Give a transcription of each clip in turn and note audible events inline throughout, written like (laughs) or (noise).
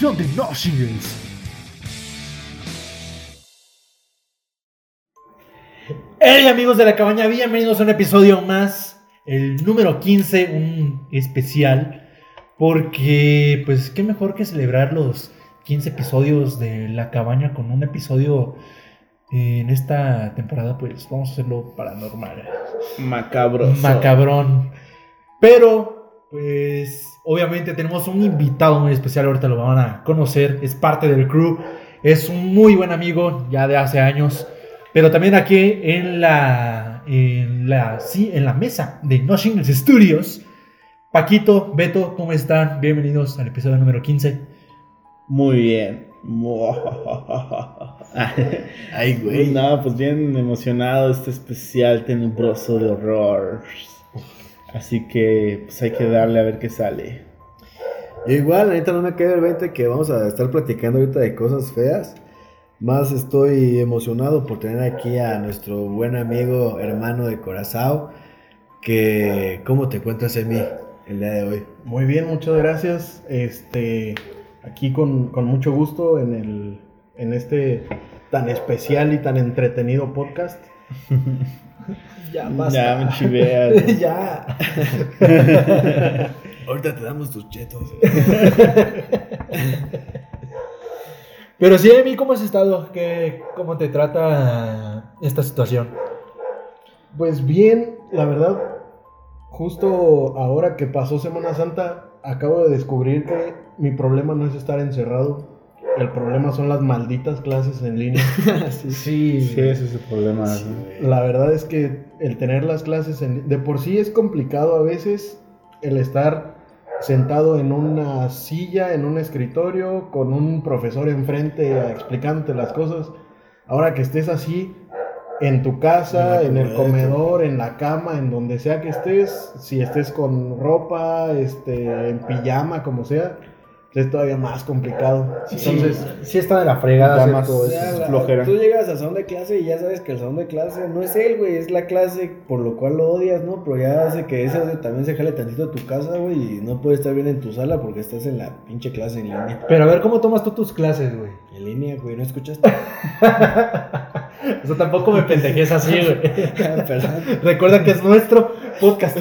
De No. Hey amigos de la cabaña, bienvenidos a un episodio más, el número 15, un especial, porque pues qué mejor que celebrar los 15 episodios de la cabaña con un episodio en esta temporada, pues vamos a hacerlo paranormal, Macabro. macabrón. Pero pues obviamente tenemos un invitado muy especial, ahorita lo van a conocer, es parte del crew, es un muy buen amigo ya de hace años. Pero también aquí en la, en la, sí, en la mesa de No Shingles Studios, Paquito, Beto, ¿cómo están? Bienvenidos al episodio número 15. Muy bien. (laughs) Ay, güey. No, pues bien emocionado este especial tenebroso de horror. Así que pues hay que darle a ver qué sale. Yo igual, ahorita no me queda el 20 que vamos a estar platicando ahorita de cosas feas. Más estoy emocionado por tener aquí a nuestro buen amigo, hermano de Corazao. Que, ¿cómo te encuentras, Emi, el día de hoy? Muy bien, muchas gracias. Este, aquí con, con mucho gusto en, el, en este tan especial y tan entretenido podcast. Ya, Ya me chiveas. (laughs) ya. (laughs) Ahorita te damos tus chetos. (laughs) Pero sí, Emi, ¿cómo has estado? ¿Qué, ¿Cómo te trata esta situación? Pues bien, la verdad, justo ahora que pasó Semana Santa, acabo de descubrir que mi problema no es estar encerrado. El problema son las malditas clases en línea. (laughs) Sí, Sí, ese es el problema. ¿no? La verdad es que el tener las clases en, de por sí es complicado a veces el estar sentado en una silla, en un escritorio, con un profesor enfrente explicándote las cosas. Ahora que estés así en tu casa, En en, el comedor, en la cama, en donde sea que estés, si estés con ropa, este, en pijama, como sea, es todavía más complicado. Entonces, sí está de la fregada más- todo eso. la- flojera. Tú llegas al salón de clase y ya sabes que el salón de clase no es él, güey, es la clase por lo cual lo odias, ¿no? Pero ya hace que ese odio también se jale tantito a tu casa, güey, y no puedes estar bien en tu sala porque estás en la pinche clase en línea. Pero a ver, ¿cómo tomas tú tus clases, güey? En línea, güey, ¿no escuchaste? (laughs) O sea, tampoco me pendejes así, güey. (laughs) Perdón. Recuerda que es nuestro podcast.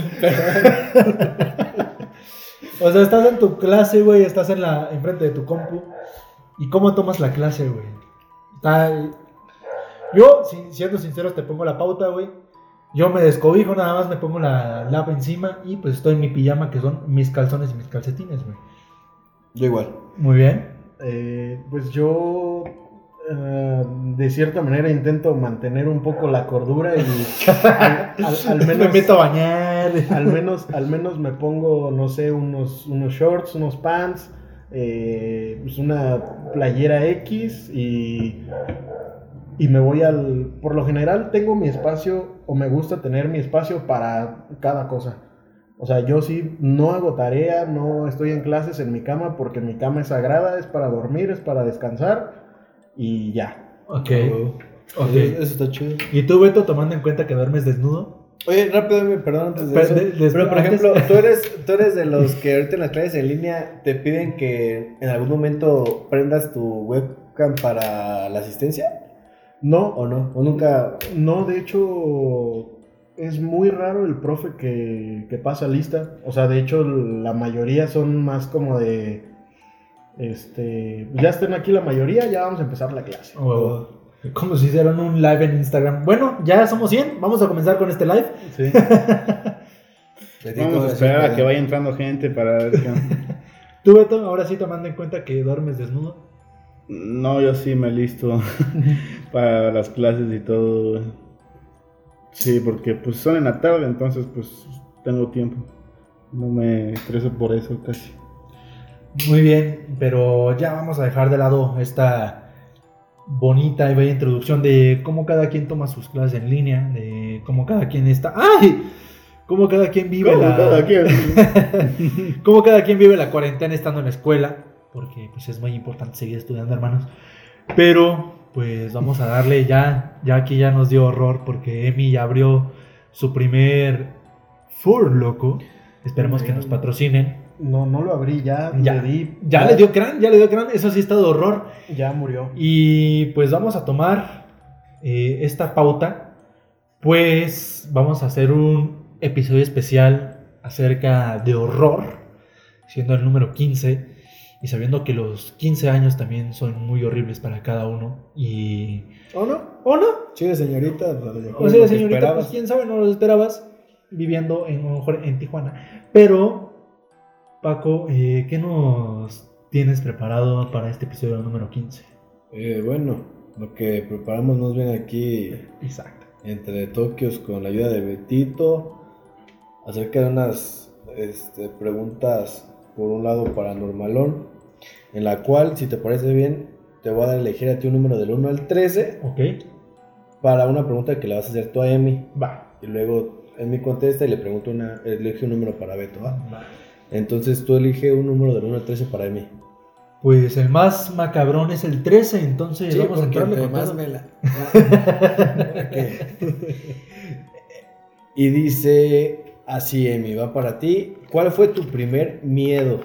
O sea, estás en tu clase, güey, estás en la enfrente de tu compu. ¿Y cómo tomas la clase, güey? Está- Yo, si- siendo sinceros, te pongo la pauta, güey. Yo me descobijo, nada más me pongo la lapa encima y pues estoy en mi pijama, que son mis calzones y mis calcetines, güey. Yo igual. Muy bien. Eh, pues yo eh, de cierta manera intento mantener un poco la cordura y (laughs) al, al- al me menos meto a bañar. (laughs) al menos al menos me pongo no sé unos unos shorts unos pants eh, pues una playera X y y me voy al por lo general tengo mi espacio o me gusta tener mi espacio para cada cosa o sea, yo sí no hago tarea, no estoy en clases en mi cama porque mi cama es sagrada, es para dormir, es para descansar y ya. Ok. Eso, Ok. eso está chido. ¿Y tú, Beto, tomando en cuenta que duermes desnudo? Oye, rápido, me- perdón antes de Pero eso. de- de- Pero, por antes- ejemplo, ¿tú eres, tú eres de los que ahorita en las clases en línea te piden que en algún momento prendas tu webcam para la asistencia. No, ¿O no? ¿O nunca? no, de hecho es muy raro el profe que, que pasa lista. O sea, de hecho la mayoría son más como de, este, ya estén aquí la mayoría, ya vamos a empezar la clase. O como si hicieran un live en Instagram. Bueno, ya somos 100. Vamos a comenzar con este live. Sí. (laughs) Vamos a esperar a que vaya entrando gente para ver qué. (laughs) Tú, Beto, ahora sí tomando en cuenta que duermes desnudo. No, yo sí me listo (laughs) para las clases y todo. Sí, porque pues son en la tarde, entonces pues tengo tiempo. No me estreso por eso casi. Muy bien, pero ya vamos a dejar de lado esta bonita y bella introducción de cómo cada quien toma sus clases en línea, de cómo cada quien está. ¡Ay! Cómo cada quien vive ¿Cómo la. cada quien? (laughs) cómo cada quien vive la cuarentena estando en la escuela. Porque pues es muy importante seguir estudiando, hermanos. Pero, pues vamos a darle ya. Ya aquí ya nos dio horror. Porque Emi ya abrió su primer Fur Loco. Esperemos que nos patrocinen. No, no lo abrí, ya, Ya, le di. ya le dio crán, ya le dio crán. Eso sí está de horror. Ya murió. Y pues vamos a tomar eh, esta pauta. Pues vamos a hacer un episodio especial acerca de horror, siendo el número 15. Y sabiendo que los 15 años también son muy horribles para cada uno. Y. ¿O no? ¿O no? Sí, señorita. O sea, señorita, pues quién sabe, no lo esperabas viviendo en, en Tijuana. Pero, Paco, eh, ¿qué nos tienes preparado para este episodio número 15? Eh, bueno, lo que preparamos más bien aquí Exacto. entre Tokios con la ayuda de Betito acerca de unas este, preguntas por un lado paranormalón en la cual si te parece bien te voy a elegir a ti un número del 1 al 13 Ok, para una pregunta que le vas a hacer tú a Emi va. y luego Emi contesta y le pregunto una elige un número para Beto ¿va? va. Entonces tú elige un número del 1 al 13 para Emi Pues el más macabrón es el 13, entonces vamos a entrarle con más (laughs) y dice así, Emi, va para ti. ¿Cuál fue tu primer miedo?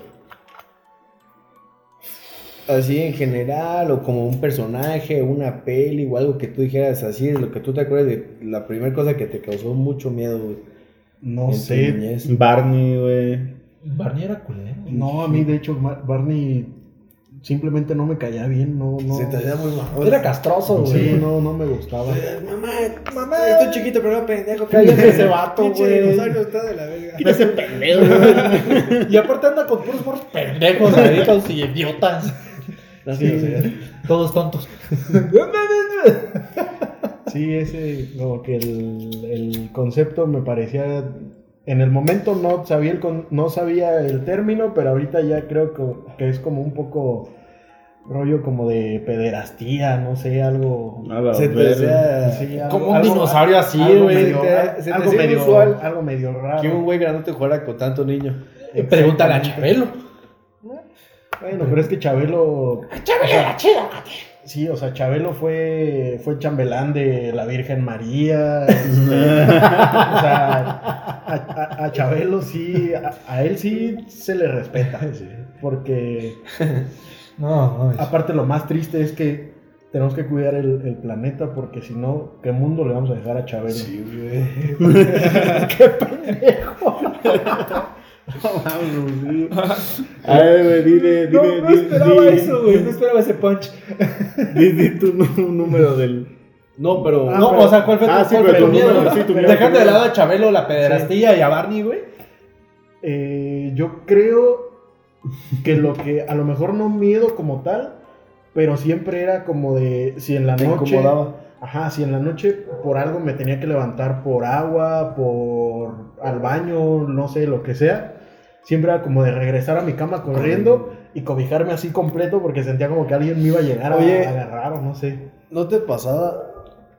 Así en general, o como un personaje, una peli, o algo que tú dijeras así, de lo que tú te acuerdas de la primera cosa que te causó mucho miedo, güey, No sé. niñez. Barney, güey. Barney era culero. No, a mí de hecho Barney simplemente no me caía bien, no, no. Se te hacía muy mal. Era castroso, güey. Sí, no, no me gustaba. Mamá, mamá, estoy chiquito, pero no pendejo. Cállate ese vato, güey. dinosaurio está de la verga. Ese pendejo. (laughs) Y aparte anda con puros morros pendejos, adictos y idiotas. Gracias, Sí. señor. Todos tontos. Sí, ese, como que el, el concepto me parecía. En el momento no sabía el, con- no sabía el término, pero ahorita ya creo que, que es como un poco rollo como de pederastía, no sé, algo. A la Se te Sí, algo- Como un algo- dinosaurio así, algo güey. medio- Se te- se te algo medio inusual. algo medio raro. que un güey grandote jugara con tanto niño. Pregúntale a Chabelo. Bueno, pero es que Chabelo. Chabelo, chido. Sí, o sea, Chabelo fue, fue chambelán de la Virgen María. este, (laughs) o sea, a, a- a Chabelo sí, a, a él sí se le respeta. Porque (laughs) No, no. aparte lo más triste es que tenemos que cuidar el, el planeta porque si no, ¿qué mundo le vamos a dejar a Chabelo? Sí, güey. (laughs) A ver, güey, dile, No, dile, no dile, esperaba dile- eso, güey. No esperaba ese punch. Di, di tu número del. No, pero. Ah, no, pero- o sea, ¿cuál fue ah, tu, sí, cuál pero fue tu tu miedo? número, sí, tu miedo, Dejando de lado a Chabelo, la pederastía y a Barney, güey. Eh, yo creo que lo que a lo mejor no miedo como tal, pero siempre era como de si en la Te noche, incomodaba. ajá, si en la noche por algo me tenía que levantar por agua, por al baño, no sé, lo que sea, siempre era como de regresar a mi cama corriendo y cobijarme así completo porque sentía como que alguien me iba a llegar a, Oye. a agarrar o no sé. ¿No te pasaba,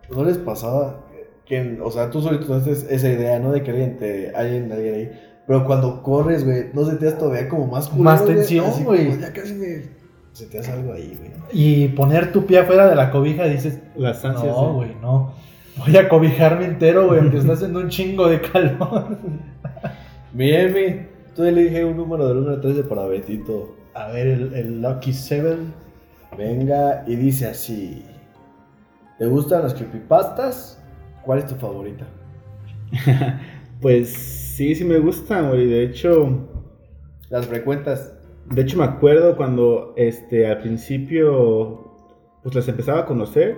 no les pasaba que, o sea, tú solito haces esa idea, ¿no? De que alguien te, alguien, alguien ahí. Pero cuando corres, güey, no se te hace todavía como más culero, Más tensión, güey. como, Ya casi me, se te hace algo ahí, güey. Y poner tu pie afuera de la cobija dices, Las ansias. no, güey, no. Voy a cobijarme entero, güey, aunque está haciendo un chingo de calor. Mi Emi, tú elige un número del 1 al 13 para Betito. A ver, el, el Lucky Seven. Venga, y dice así. ¿Te gustan las creepypastas? ¿Cuál es tu favorita? (laughs) Pues sí, sí me gustan, güey. De hecho, Las frecuentas. de hecho me acuerdo cuando este al principio pues las empezaba a conocer,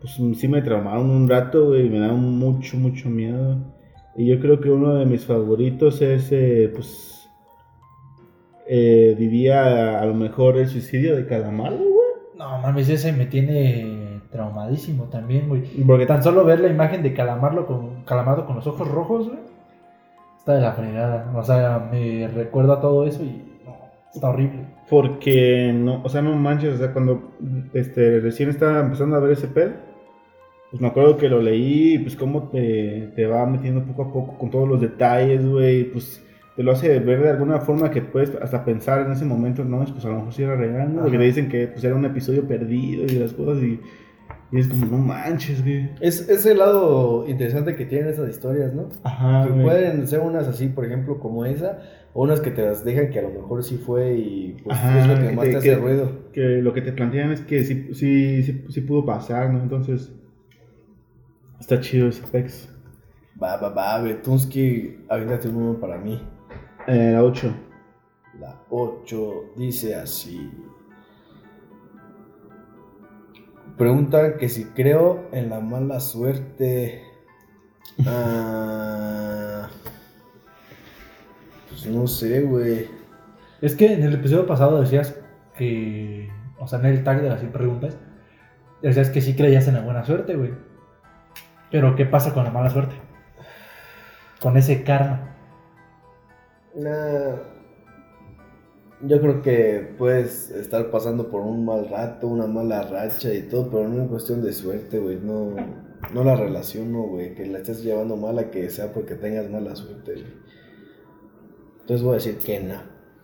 pues sí me traumaron un rato, güey, me daban mucho mucho miedo. Y yo creo que uno de mis favoritos es eh, pues eh, diría a lo mejor el suicidio de Calamar, güey. No, mames, ese me tiene traumadísimo también, güey. Porque Tan solo ver la imagen de Calamarlo con, Calamardo con los ojos rojos, güey. Está de la fregada. O sea, me recuerda todo eso y no, está horrible. Porque no, o sea, no manches, o sea, cuando este, recién estaba empezando a ver ese pedo, pues me acuerdo que lo leí, y pues cómo te, te va metiendo poco a poco con todos los detalles, güey, pues te lo hace ver de alguna forma que puedes hasta pensar en ese momento, no, pues a lo mejor sí era real, ¿no? Porque te dicen que pues era un episodio perdido y las cosas y Y es como, no manches, güey. Es, es el lado interesante que tienen esas historias, ¿no? Ajá, Que güey. pueden ser unas así, por ejemplo, como esa, o unas que te las dejan que a lo mejor sí fue y pues Ajá, es lo que que más te- te hace que- ruido. Que lo que te plantean es que sí, sí, sí, sí pudo pasar, ¿no? Entonces, está chido ese Apex. Va, va, va, Betunsky, avítate un uno para mí. Eh, la 8. La 8 dice así. Preguntan que si creo en la mala suerte. Ah, pues no sé, güey. Es que en el episodio pasado decías que, o sea, en el tag de las 100 preguntas, decías que sí creías en la buena suerte, güey. Pero ¿qué pasa con la mala suerte? Con ese karma. Nah, yo creo que puedes estar pasando por un mal rato, una mala racha y todo, pero no es cuestión de suerte, güey. No, no la relaciono, güey. Que la estés llevando mal a que sea porque tengas mala suerte, güey. Entonces voy a decir que no.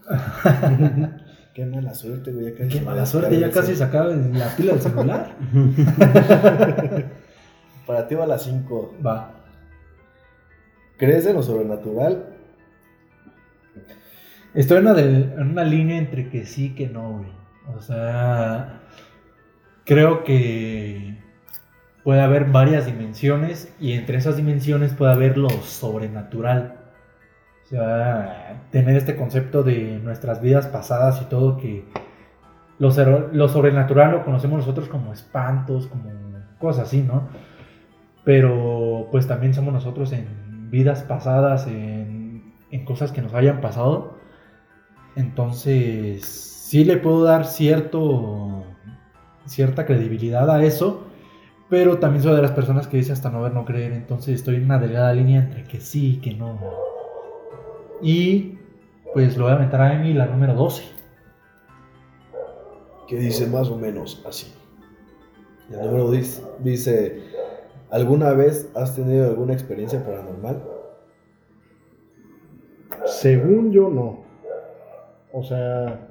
(laughs) Qué mala suerte, güey. ya casi Qué mala suerte, ya casi se acaba la pila del celular. (laughs) Para ti va la 5. Va. ¿Crees en lo sobrenatural? Estoy en una, del- en una línea entre que sí y que no, güey. O sea, creo que puede haber varias dimensiones y entre esas dimensiones puede haber lo sobrenatural. O sea, tener este concepto de nuestras vidas pasadas y todo que lo, lo sobrenatural lo conocemos nosotros como espantos, como cosas así, ¿no? Pero pues también somos nosotros en vidas pasadas, en, en cosas que nos hayan pasado. Entonces, sí le puedo dar cierto, cierta credibilidad a eso, pero también soy de las personas que dice hasta no ver, no creer. Entonces estoy en una delgada línea entre que sí y que no. Y pues lo voy a aventar a Emi, la número 12. que dice más o menos así. El número 10 dice, ¿alguna vez has tenido alguna experiencia paranormal? Según yo, no. O sea,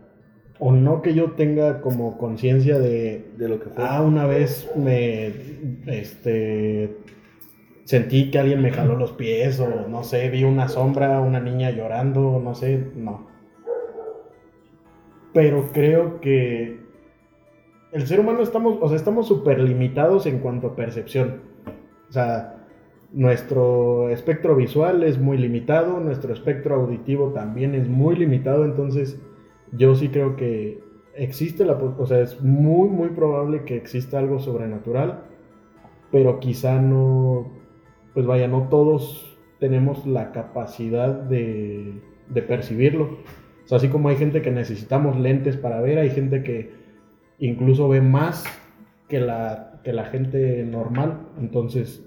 o no que yo tenga como conciencia de, De lo que fue. ah, una vez me, este, sentí que alguien me jaló los pies o no sé, vi una sombra, una niña llorando, no sé, no. Pero creo que el ser humano estamos, o sea, estamos súper limitados en cuanto a percepción. O sea, nuestro espectro visual es muy limitado, nuestro espectro auditivo también es muy limitado, entonces yo sí creo que existe la, o sea, es muy muy probable que exista algo sobrenatural, pero quizá no, pues vaya, no todos tenemos la capacidad de, de percibirlo. O sea, así como hay gente que necesitamos lentes para ver, hay gente que incluso ve más que la, que la gente normal, entonces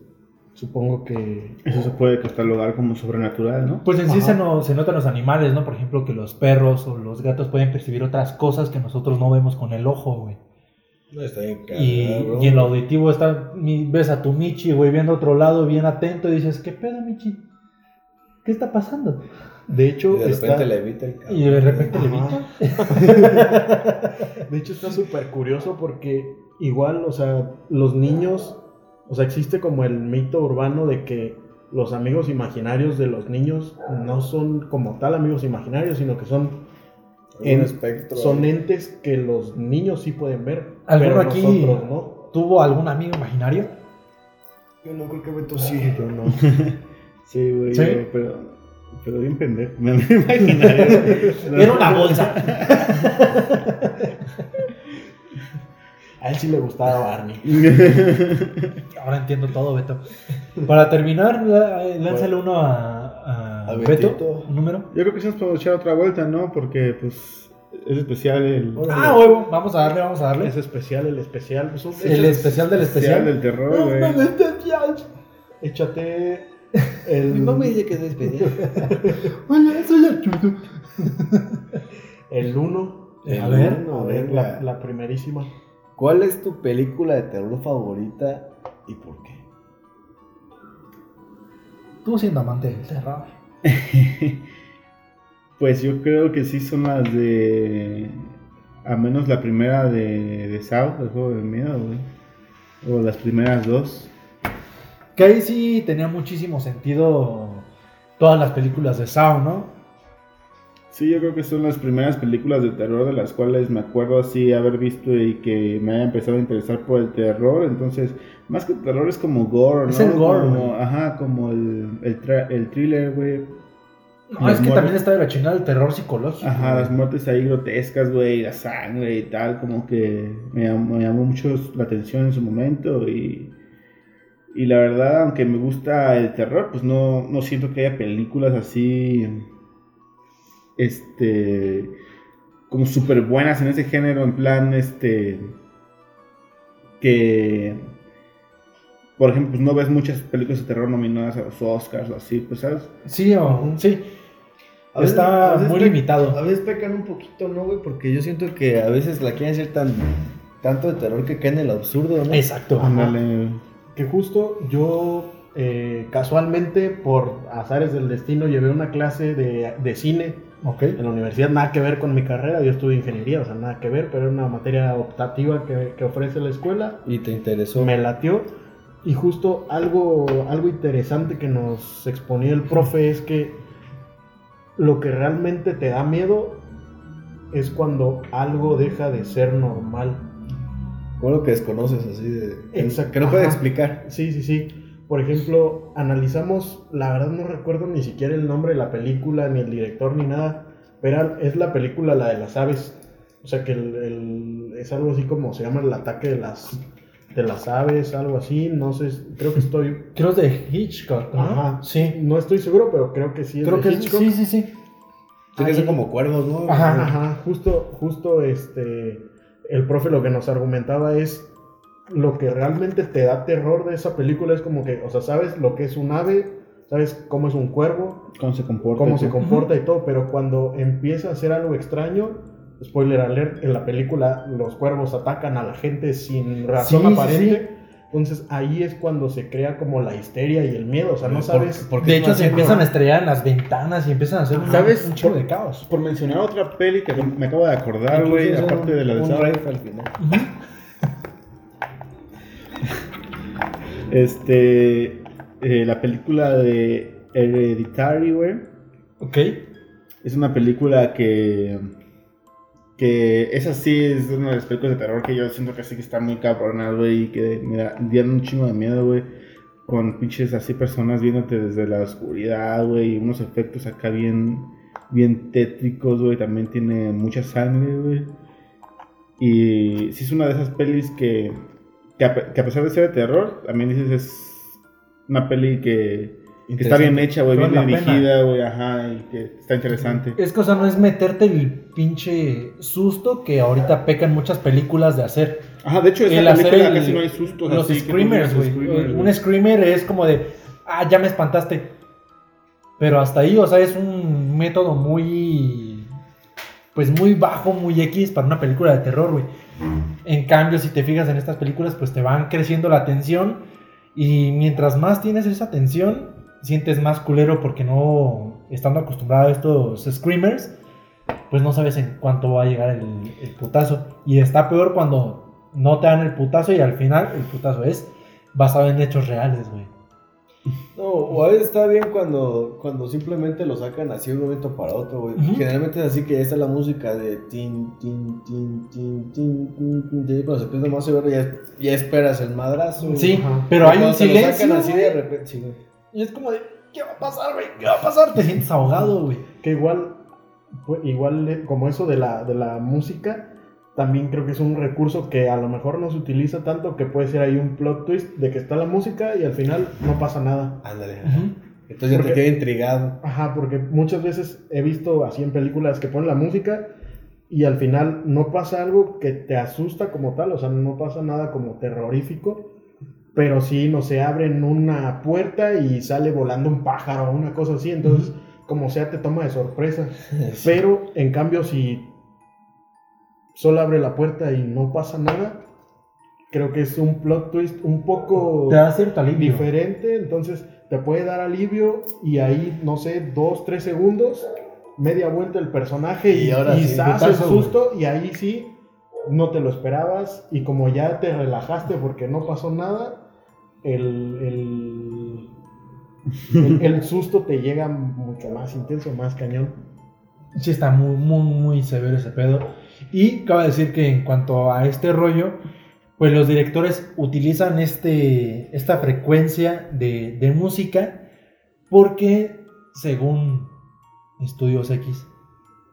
supongo que... Eso se puede catalogar como sobrenatural, ¿no? Pues en sí se, no, se notan los animales, ¿no? Por ejemplo, que los perros o los gatos pueden percibir otras cosas que nosotros no vemos con el ojo, güey. No está bien Y, cabrón. y en lo auditivo está, mi- ves a tu Michi, güey, viendo a otro lado, bien atento, y dices, ¿qué pedo, Michi? ¿Qué está pasando? De hecho, Y de está... repente le evita el cabrón. Y de repente le evita. (laughs) De hecho, está súper curioso porque igual, o sea, los niños, o sea, existe como el mito urbano de que los amigos imaginarios de los niños no son como tal amigos imaginarios, sino que son, en- espectro. son entes que los niños sí pueden ver, ¿Alguno pero aquí nosotros no. tuvo algún amigo imaginario? Yo no creo que Beto sí. Yo no. (laughs) Sí, güey, ¿Sí? yo- pero, pero bien pendejo. Me imaginario. (laughs) Era una bolsa. (laughs) A él sí le gustaba Barney. (laughs) Ahora entiendo todo, Beto. Para terminar, eh, lánzale uno a, a A Beto, Betito. un número. Yo creo que sí nos podemos echar otra vuelta, ¿no? Porque, pues, es especial el. Ah, huevo, vamos a darle, vamos a darle. Es especial, el especial. pues, El especial del especial especial. del terror, güey. Échate (laughs) el, No me dice que se despedía. Hola, soy Arturo. el 1. A El ver, uno, A ver, la, la primerísima. ¿Cuál es tu película de terror favorita y por qué? Tú siendo amante del terror. (laughs) Pues yo creo que sí son las de. A menos la primera de, de Sao, el juego del miedo, güey. O las primeras dos. Que ahí sí tenía muchísimo sentido todas las películas de Saw, ¿no? Sí, yo creo que son las primeras películas de terror de las cuales me acuerdo así haber visto y que me haya empezado a interesar por el terror. Entonces, más que terror es como gore, ¿no? Es el gore, Como- ajá, como el, el, tra- el thriller, güey. No, Las es que muertes. también está de la chingada el terror psicológico. Ajá, güey. las muertes ahí grotescas, güey, la sangre y tal, como que me llamó, me llamó mucho la atención en su momento y, y la verdad, aunque me gusta el terror, pues no, no siento que haya películas así, este, como súper buenas en ese género, en plan, este, que, por ejemplo, pues no ves muchas películas de terror nominadas a los Oscars o así, pues, ¿sabes? Sí, o- sí. A veces- Está a veces muy limitado. A veces pecan un poquito, ¿no, güey? Porque yo siento que a veces la quieren hacer tan tanto de terror que cae en el absurdo, ¿no? Exacto. Ándale. Que justo yo eh, casualmente por azares del destino llevé una clase de, de cine Ok. en la universidad, nada que ver con mi carrera, yo estudio ingeniería, o sea, nada que ver, pero era una materia optativa que, que ofrece la escuela, Y te interesó. me latió y justo algo, algo interesante que nos exponía el profe es que lo que realmente te da miedo es cuando algo deja de ser normal. Como lo que desconoces así de. que- Que no puedes ajá. explicar. Sí, sí, sí. Por ejemplo, analizamos, la verdad no recuerdo ni siquiera el nombre de la película, ni el director, ni nada, pero es la película la de las aves. O sea que el, el- es algo así como se llama el ataque de las, de las aves, algo así, no sé, creo que estoy... Creo es de Hitchcock, ¿no? Ajá, Sí. No estoy seguro, pero creo que sí es Creo de que es- Hitchcock. sí, sí, sí. Tiene que ser Ahí- como cuervos, ¿no? Ajá. Ajá, justo, justo este, el profe lo que nos argumentaba es lo que realmente te da terror de esa película es como que, o sea, sabes lo que es un ave, sabes cómo es un cuervo, ¿Cómo se comporta? cómo y se todo. comporta y todo, pero cuando empieza a hacer algo extraño, spoiler alert, en la película los cuervos atacan a la gente sin razón Sí, sí, aparente. Entonces ahí es cuando se crea como la histeria y el miedo, o sea, no sabes... Porque De hecho, se empiezan a estrellar en las ventanas y empiezan a hacer un, ¿Sabes? un chingo Por- de caos. Por mencionar otra peli que me acabo de acordar, güey, es un- aparte de la de un Saw. al final. Este, eh, la película de Hereditary, güey. Ok. Es una película que. Que esa sí es una de las películas de terror que yo siento que sí que está muy cabrona, güey. Y que me da, un chingo de miedo, güey. Con pinches así personas viéndote desde la oscuridad, güey. Y unos efectos acá bien. Bien tétricos, güey. También tiene mucha sangre, güey. Y sí es una de esas pelis que. Que a, pe- que a pesar de ser de terror, también dices es una peli que. Que está bien hecha, güey, bien la dirigida, güey, ajá, y que está interesante. Es que, o sea, no es meterte el pinche susto que ahorita pecan muchas películas de hacer. Ajá, de hecho, El hacer película el- casi no hay sustos. Los así screamers, güey. Un screamer es como de, ah, ya me espantaste. Pero hasta ahí, o sea, es un método muy, pues muy bajo, muy X para una película de terror, güey. En cambio, si te fijas en estas películas, pues te van creciendo la tensión y mientras más tienes esa tensión, sientes más culero porque no, estando acostumbrado a estos screamers, pues no sabes en cuánto va a llegar el, el putazo. Y está peor cuando no te dan el putazo y al final el putazo es basado en hechos reales, güey. No, o a veces está bien cuando, cuando simplemente lo sacan así de un momento para otro, güey. Generalmente es así que ya está la música de tin, tin, tin, tin, tin, tin, tin. Cuando se empieza más severo ya, esperas el madrazo. Sí, pero hay un silencio. Sacan así de repente. Y es como de, ¿qué va a pasar, güey? ¿Qué va a pasar? Te sientes ahogado, güey. Que igual, pues, igual eh, como eso de la, de la música, también creo que es un recurso que a lo mejor no se utiliza tanto, que puede ser ahí un plot twist de que está la música y al final no pasa nada. Ándale. Entonces ya Porque- te queda intrigado. Ajá, porque muchas veces he visto así en películas que ponen la música y al final no pasa algo que te asusta como tal, o sea, no pasa nada como terrorífico, pero sí, no se abren una puerta y sale volando un pájaro o una cosa así, entonces como sea te toma de sorpresa. (laughs) Pero en cambio, si solo abre la puerta y no pasa nada, creo que es un plot twist un poco Te da cierto alivio. diferente. Entonces te puede dar alivio y ahí, no sé, dos, tres segundos, media vuelta el personaje y, Y ahora y sí, el susto y ahí sí no te lo esperabas y como ya te relajaste porque no pasó nada, el, el, el- el susto te llega mucho más intenso, más cañón. Sí, está muy, muy, muy severo ese pedo. Y cabe decir que en cuanto a este rollo, pues los directores utilizan este, esta frecuencia de, música porque, según Estudios X,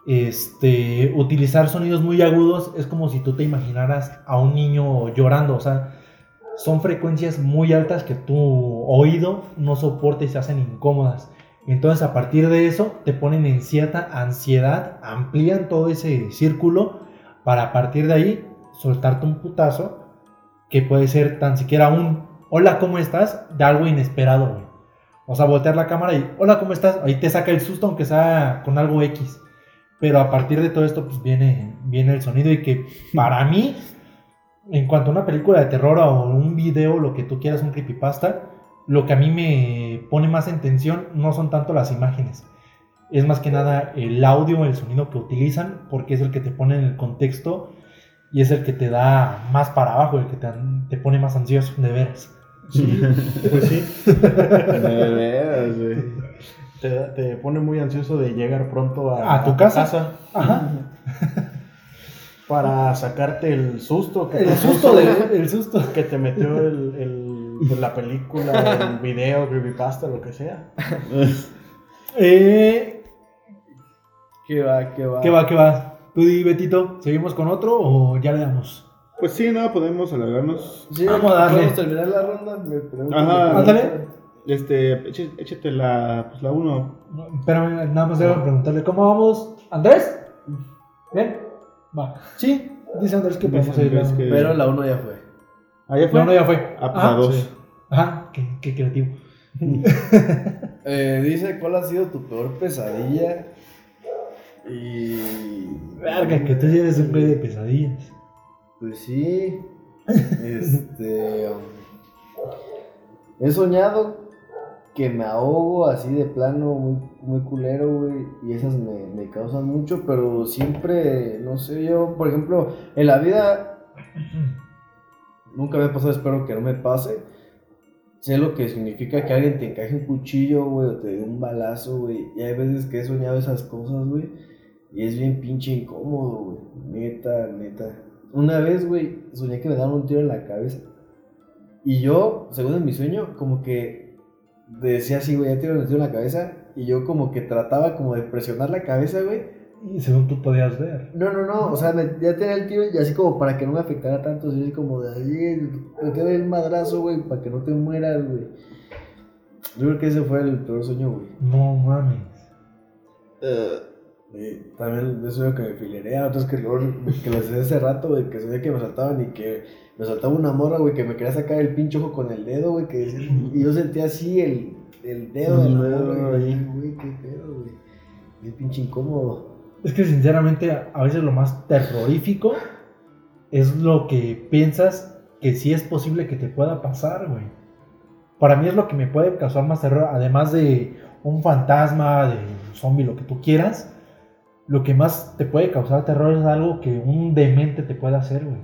este, utilizar sonidos muy agudos es como si tú te imaginaras a un niño llorando. O sea, son frecuencias muy altas que tu oído no soporta y se hacen incómodas. Entonces a partir de eso te ponen en cierta ansiedad, amplían todo ese círculo para a partir de ahí soltarte un putazo que puede ser tan siquiera un hola, ¿cómo estás? de algo inesperado, güey. O sea, voltear la cámara y hola, ¿cómo estás? Ahí te saca el susto aunque sea con algo X. Pero a partir de todo esto pues viene, viene el sonido y que para mí, en cuanto a una película de terror o un video, lo que tú quieras, un creepypasta, lo que a mí me pone más en tensión no son tanto las imágenes, es más que nada el audio, el sonido que utilizan, porque es el que te pone en el contexto y es el que te da más para abajo, el que te, te pone más ansioso, de veras. Sí, (laughs) pues sí. De veras, güey. Te, te pone muy ansioso de llegar pronto a, ¿A tu casa? Ajá. (laughs) para sacarte el susto que El te susto, de, el susto. que te metió el, el- pues, la película, el (laughs) video, creepypasta, lo que sea. (laughs) Eh, ¿Qué va, qué va? ¿Qué va, qué va? Tú di, Betito, ¿seguimos con otro o ya le damos? Pues sí, no, podemos alargarnos. Sí, Vamos a darle. ¿Podemos terminar la ronda? Me pregunto. Ajá. Ándale. Este, échate la, pues la uno. No, Espérame, nada más debo preguntarle, ¿cómo vamos? ¿Andrés? ¿Bien? Va. Sí, dice Andrés que podemos ir. Andrés ¿no? que- Pero la 1 ya fue. Ah, ya fue. No, no, ya fue. Ah, pues Ajá, a dos. sí. Ajá, qué, qué creativo. (laughs) Eh, dice, ¿cuál ha sido tu peor pesadilla? Y... Verga, que tú eres un güey de pesadillas. Pues sí. Este. um, he soñado que me ahogo así de plano, muy, muy culero, güey. Y esas me, me causan mucho, pero siempre, no sé, yo, por ejemplo, en la vida nunca me ha pasado, espero que no me pase. Sé lo que significa que alguien te encaje un cuchillo, güey, o te dé un balazo, güey. Y hay veces que he soñado esas cosas, güey. Y es bien pinche incómodo, güey. Neta, neta. Una vez, güey, soñé que me daban un tiro en la cabeza. Y yo, según en mi sueño, como que decía así, güey, ya tiro un tiro en la cabeza. Y yo como que trataba como de presionar la cabeza, güey. Y según tú podías ver. No, no, no, o sea, ya tenía el tiro y así como para que no me afectara tanto, así como de ahí, te doy el madrazo, güey, para que no te mueras, güey. Yo creo que ese fue el peor sueño, güey. No mames. Y también de sueño que me filerean, otros que, luego- que les decía hace rato, güey, que soñé que me saltaban y que me saltaba una morra, güey, que me quería sacar el pinche ojo con el dedo, güey, que y yo sentía así el, el dedo de la morra, y dije, güey, qué pedo, güey. Es pinche incómodo. Es que sinceramente a veces lo más terrorífico es lo que piensas que sí es posible que te pueda pasar, güey. Para mí es lo que me puede causar más terror, además de un fantasma, de un zombie, lo que tú quieras. Lo que más te puede causar terror es algo que un demente te puede hacer, güey.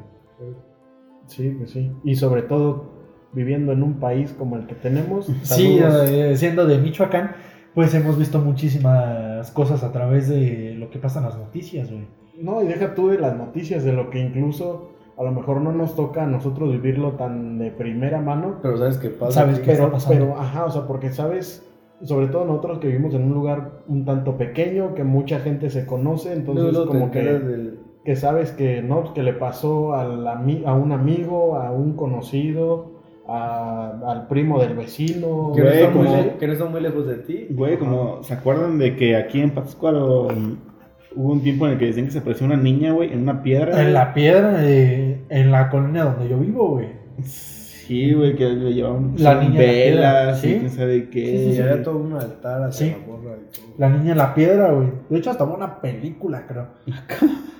Sí, pues sí. Y sobre todo viviendo en un país como el que tenemos. Sí, saludos. eh, siendo de Michoacán, pues hemos visto muchísimas cosas a través de lo que pasa en las noticias, güey. No, y deja tú de las noticias, de lo que incluso a lo mejor no nos toca a nosotros vivirlo tan de primera mano. Pero ¿sabes qué pasa? ¿Sabes Que- qué? está Pero, pasando? pero, ajá, o sea, porque sabes, sobre todo nosotros que vivimos en un lugar un tanto pequeño, que mucha gente se conoce, entonces como que, del- que sabes que no, que le pasó al ami- a un amigo, a un conocido, a- al primo del vecino. que, no Güey, muy como- le- que no está muy lejos de ti. Güey, como, ¿se acuerdan de que aquí en Pátzcuaro um, hubo un tiempo en el que decían que se apareció una niña, güey, en una piedra? En la piedra, de- en la colonia donde yo vivo, güey. Sí, güey, que le llevaban La niña velas ¿sí? y quién sabe qué. Sí, sí, había todo un altar hacia Sí. la morra y todo. La niña en la piedra, güey. De hecho, hasta hubo una película, creo. (laughs)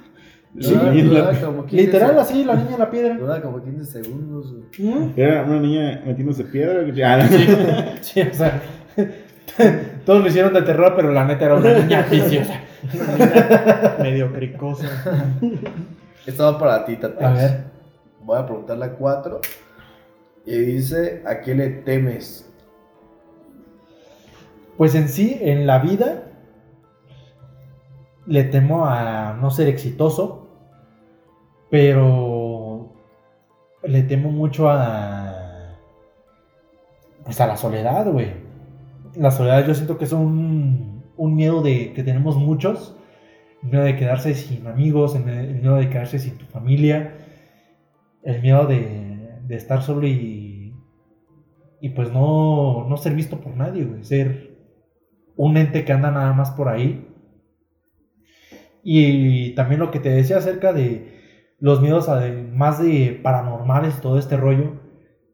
Sí, Duraba- la- como 15 Literal, así, la niña en la piedra. Duraba como 15 segundos. ¿Mm? Era una niña metiéndose piedra. Ah, (laughs) Sí, o sea. (laughs) Todos lo hicieron de terror, pero la neta era una niña (laughs) viciosa. medio cricosa. Esta va para ti, Tatex. A ver. Voy a preguntar la 4. Y dice, ¿a qué le temes? Pues en sí, en la vida, le temo a no ser exitoso, pero le temo mucho a. Pues a la soledad, güey. La soledad, yo siento que es un, un miedo de, que tenemos muchos. El miedo de quedarse sin amigos, el miedo de quedarse sin tu familia, el miedo de, de estar solo y. Y pues no, no ser visto por nadie, güey. Ser un ente que anda nada más por ahí. Y también lo que te decía acerca de los miedos a de- paranormales y todo este rollo,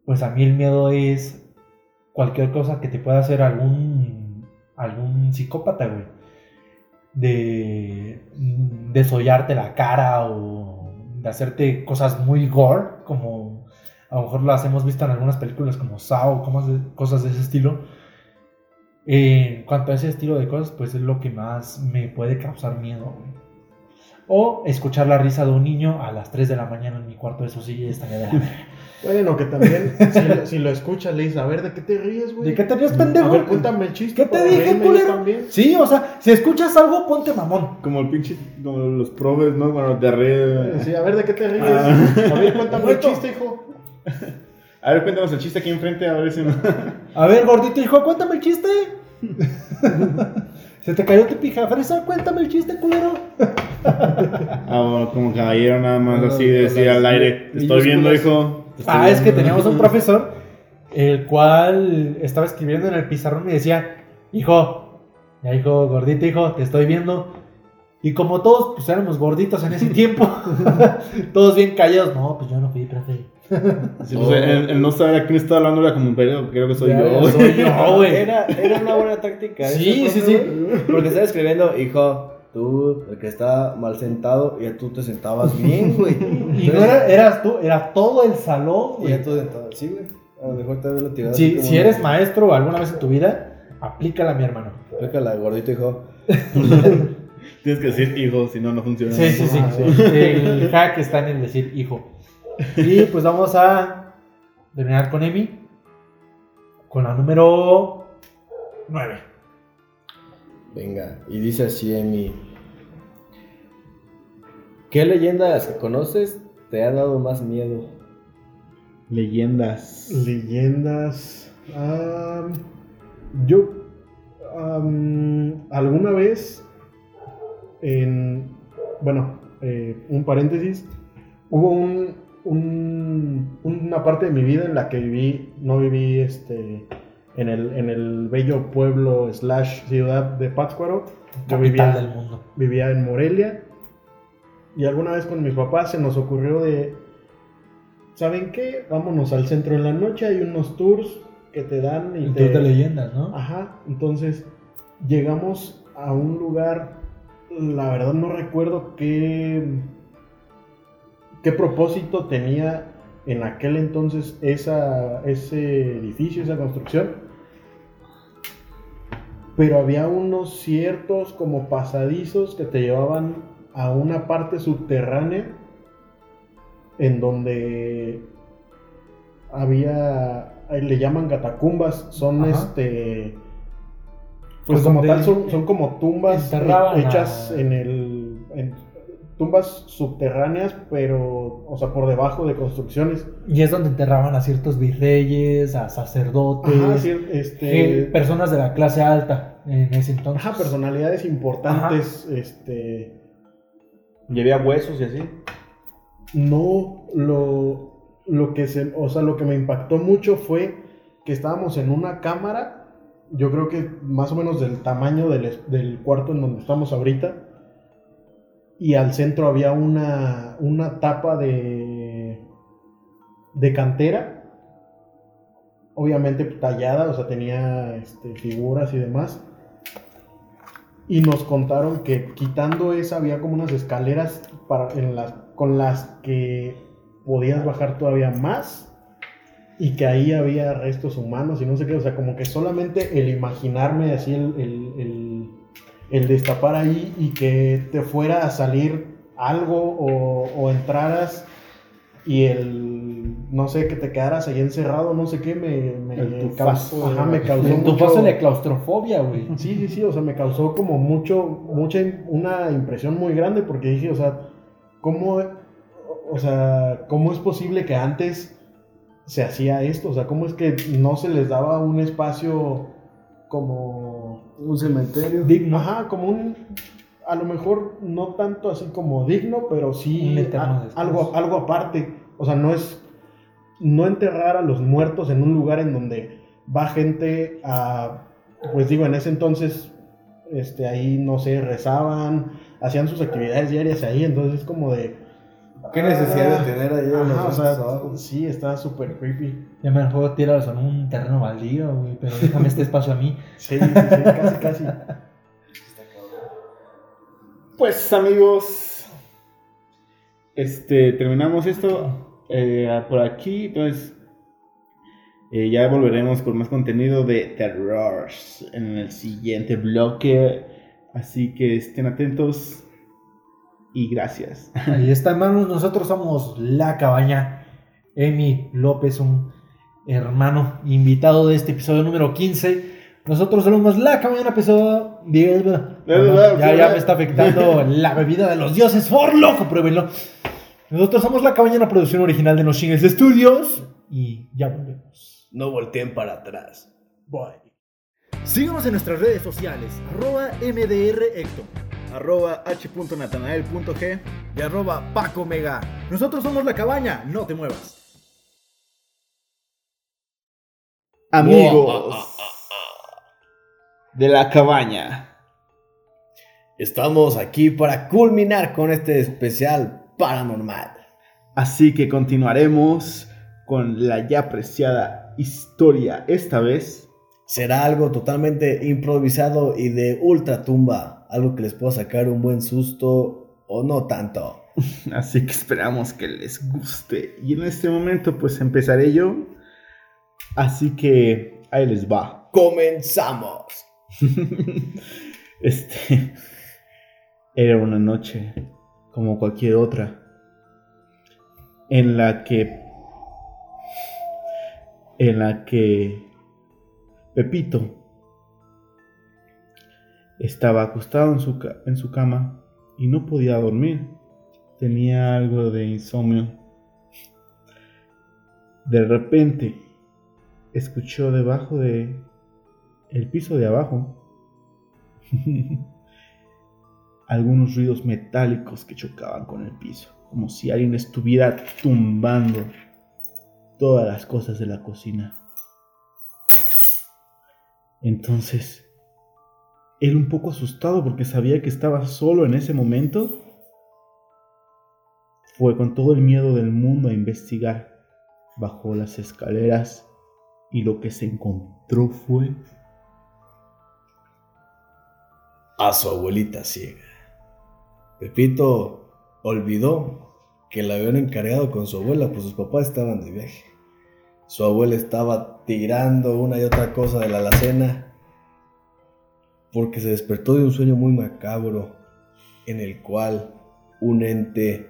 pues a mí el miedo es cualquier cosa que te pueda hacer algún algún psicópata, güey. De mm, desollarte la cara o de hacerte cosas muy gore, como a lo mejor las hemos visto en algunas películas como Saw, cosas de, ese estilo. En cuanto a ese estilo de cosas, pues es lo que más me puede causar miedo. güey. O escuchar la risa de un niño a las 3 de la mañana en mi cuarto, eso sí estaría de la. (laughs) Bueno, que también, si, lo- (laughs) si lo escuchas, le dices, a ver, ¿de qué te ríes, güey? ¿De qué te ríes, A pendejo? ver, cuéntame el chiste. ¿Qué te dije, culero? Sí, o sea, si escuchas algo, ponte mamón. Como el pinche, como los probes, ¿no? Cuando te ríes. Sí, a ver, ¿de qué te ríes? Ah. A ver, cuéntame el chiste, hijo. (laughs) A ver, cuéntanos el chiste aquí enfrente, a ver si no. A ver, gordito hijo, cuéntame el chiste. Se te cayó tu pija fresa, cuéntame el chiste, culero. (laughs) Ah, como caballero nada más No, así no, decir las al aire. Te estoy viendo, hijo. Estoy Ah, es que viendo". teníamos un (laughs) profesor, el cual estaba escribiendo en el pizarrón y decía, hijo, ya hijo, gordito hijo, te estoy viendo. Y como todos pues éramos gorditos en ese (laughs) tiempo, todos bien callados, no, pues yo no fui, profe. Sí, pues, el, el no saber a quién está hablando era como, pero creo que soy Ya, yo. ya soy yo, (laughs) güey. Era, era una buena táctica. Sí, ese, sí, profe, güey, Porque estaba escribiendo, hijo, tú, el que está mal sentado, y tú te sentabas bien, (laughs) güey. Y no era, eras tú, era todo el salón, Y güey. ya tú sentado. Sí, güey. A lo mejor te lo tirado. Si, si eres maestro alguna vez en tu vida, aplícala, mi hermano. Pécala, gordito, hijo. Tienes que decir hijo, si no, no funciona. Sí, sí, sí. El hack está en el decir hijo. Y pues vamos a terminar con Emi. Con la número 9. Venga, y dice así en mi. ¿Qué leyenda de las que conoces te ha dado más miedo? Leyendas. Leyendas. yo alguna vez en bueno eh, un paréntesis hubo un, un- una parte de mi vida en la que viví no viví este en el, en el bello pueblo slash ciudad de Pátzcuaro yo vivía del mundo. vivía en Morelia y alguna vez con mis papás se nos ocurrió de, ¿saben qué? Vámonos al centro en la noche, hay unos tours que te dan y Un te... tour de leyendas, ¿no? Ajá, entonces llegamos a un lugar, la verdad no recuerdo qué, qué propósito tenía en aquel entonces esa, ese edificio, esa construcción, pero había unos ciertos como pasadizos que te llevaban a una parte subterránea en donde había, le llaman catacumbas, son Ajá. este... Pues Pues como tal son, son como tumbas hechas a- en el... en tumbas subterráneas, pero, o sea, por debajo de construcciones. Y es donde enterraban a ciertos virreyes, a sacerdotes, Ajá, sí, este... personas de la clase alta en ese entonces. Ajá, personalidades importantes, este... Y había huesos y así. No, lo, lo que se, o sea, lo que me impactó mucho fue que estábamos en una cámara, yo creo que más o menos del tamaño del, es- del cuarto en donde estamos ahorita, y al centro había una, una tapa de, de cantera, obviamente tallada, o sea, tenía este, figuras y demás. Y nos contaron que quitando esa había como unas escaleras para, en las, con las que podías bajar todavía más y que ahí había restos humanos y no sé qué, o sea, como que solamente el imaginarme así, el, el destapar ahí y que te fuera a salir algo o, o entraras y el, no sé, que te quedaras ahí encerrado, no sé qué, me, me, El tufazo, causó, ajá, me causó En tu mucho- paso de claustrofobia, güey. (laughs) Sí, sí, sí, o sea, me causó como mucho, mucha, una impresión muy grande porque dije, o sea, ¿cómo, o sea, cómo es posible que antes se hacía esto? O sea, ¿cómo es que no se les daba un espacio como... Un cementerio. Digno. Ajá, como un... A lo mejor no tanto así como digno, pero sí a- algo, algo aparte. O sea, no es... No enterrar a los muertos en un lugar en donde va gente a... Pues digo, en ese entonces, este, ahí, no sé, rezaban, hacían sus actividades diarias ahí, entonces es como de... ¿Qué necesidad de tener ahí unos Ajá, o sea, restos abajo? sí, está súper creepy. Ya mejor tiraros en un terreno baldío, güey. Pero déjame este espacio a mí. (laughs) Sí, sí, sí, casi, casi. Pues amigos, este terminamos esto eh, por aquí, entonces eh, ya volveremos con más contenido de terror en el siguiente bloque, así que estén atentos y gracias. Ahí está, hermanos. Nosotros somos La Cabaña. Emi López, un hermano invitado de este episodio número 15. Nosotros somos La Cabaña, episodio. Ya, ya me está afectando (laughs) la bebida de los dioses. ¡Por loco! Pruébenlo. Nosotros somos La Cabaña, una producción original de los Shingles Studios. Y ya volvemos. No volteen para atrás. Bye. Síguenos en nuestras redes sociales, arroba MDRHector, arroba h.natanael.g y arroba Paco Mega. Nosotros somos La Cabaña, no te muevas. Amigos de la cabaña. Estamos aquí para culminar con este especial paranormal. Así que continuaremos con la ya apreciada historia, esta vez Será algo totalmente improvisado y de ultratumba. Algo que les pueda sacar un buen susto o no tanto. (laughs) Así que esperamos que les guste. Y en este momento pues empezaré yo. Así que ahí les va. ¡Comenzamos! (laughs) este era una noche como cualquier otra en la que en la que Pepito estaba acostado en su, en su cama y no podía dormir. Tenía algo de insomnio. De repente escuchó debajo de el piso de abajo (laughs) algunos ruidos metálicos que chocaban con el piso, como si alguien estuviera tumbando todas las cosas de la cocina. Entonces, él un poco asustado porque sabía que estaba solo en ese momento, fue con todo el miedo del mundo a investigar. Bajó las escaleras y lo que se encontró fue A su abuelita ciega. Pepito olvidó que la habían encargado con su abuela, pues sus papás estaban de viaje. Su abuela estaba tirando una y otra cosa de la alacena porque se despertó de un sueño muy macabro en el cual un ente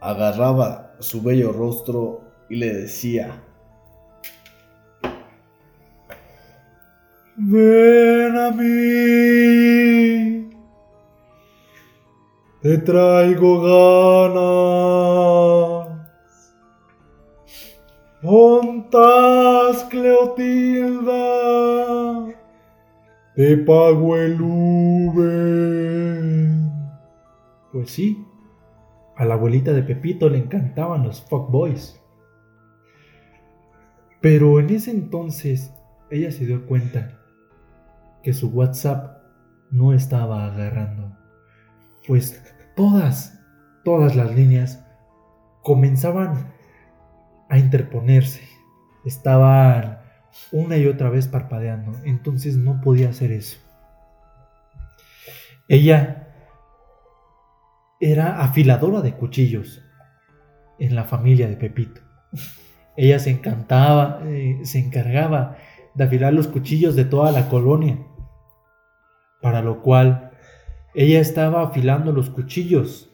agarraba su bello rostro y le decía, Ven a mí. Te traigo ganas. Montas, Cleotilda. Te pago el Uber. Pues sí, a la abuelita de Pepito le encantaban los fuckboys. Pero en ese entonces ella se dio cuenta que su WhatsApp no estaba agarrando. Pues todas, todas las líneas comenzaban a interponerse. Estaban una y otra vez parpadeando. Entonces no podía hacer eso. Ella era afiladora de cuchillos en la familia de Pepito. Ella se encantaba, eh, se encargaba de afilar los cuchillos de toda la colonia, para lo cual ella estaba afilando los cuchillos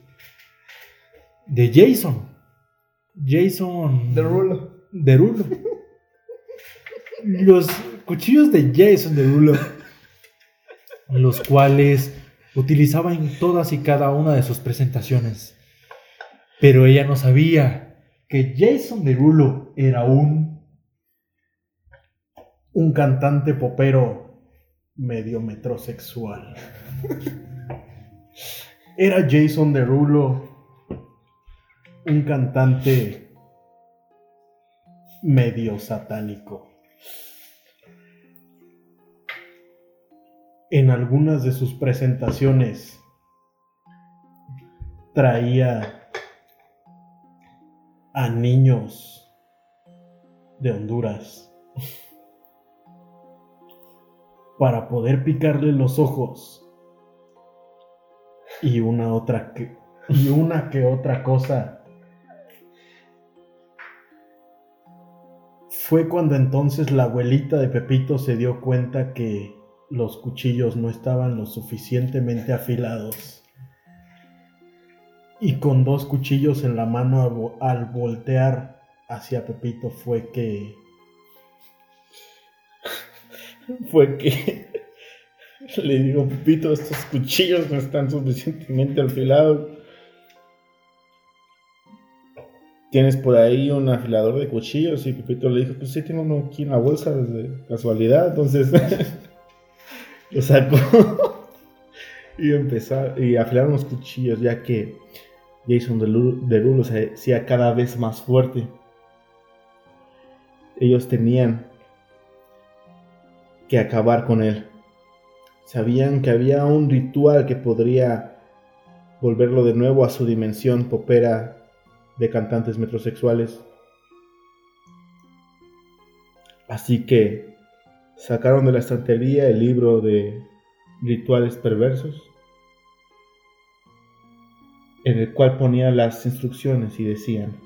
de Jason. Jason. Derulo. Derulo. Los cuchillos de Jason Derulo. Los cuales utilizaba en todas y cada una de sus presentaciones. Pero ella no sabía que Jason Derulo era un Un cantante popero medio metrosexual. Era Jason Derulo un cantante medio satánico. En algunas de sus presentaciones traía a niños de Honduras (laughs) para poder picarle los ojos y una otra y una que otra cosa. Fue cuando entonces la abuelita de Pepito se dio cuenta que los cuchillos no estaban lo suficientemente afilados. Y con dos cuchillos en la mano al, vo- al voltear hacia Pepito fue que Fue que (laughs) le digo, Pepito, estos cuchillos no están suficientemente afilados. ¿Tienes por ahí un afilador de cuchillos? Y Pepito le dijo, pues sí, tengo uno aquí en la bolsa de casualidad. Entonces (laughs) lo sacó (laughs) y empezó y afilaron los cuchillos, ya que Jason Derulo se hacía cada vez más fuerte. Ellos tenían que acabar con él. Sabían que había un ritual que podría volverlo de nuevo a su dimensión popera de cantantes metrosexuales. Así que sacaron de la estantería el libro de rituales perversos, en el cual ponía las instrucciones y decían,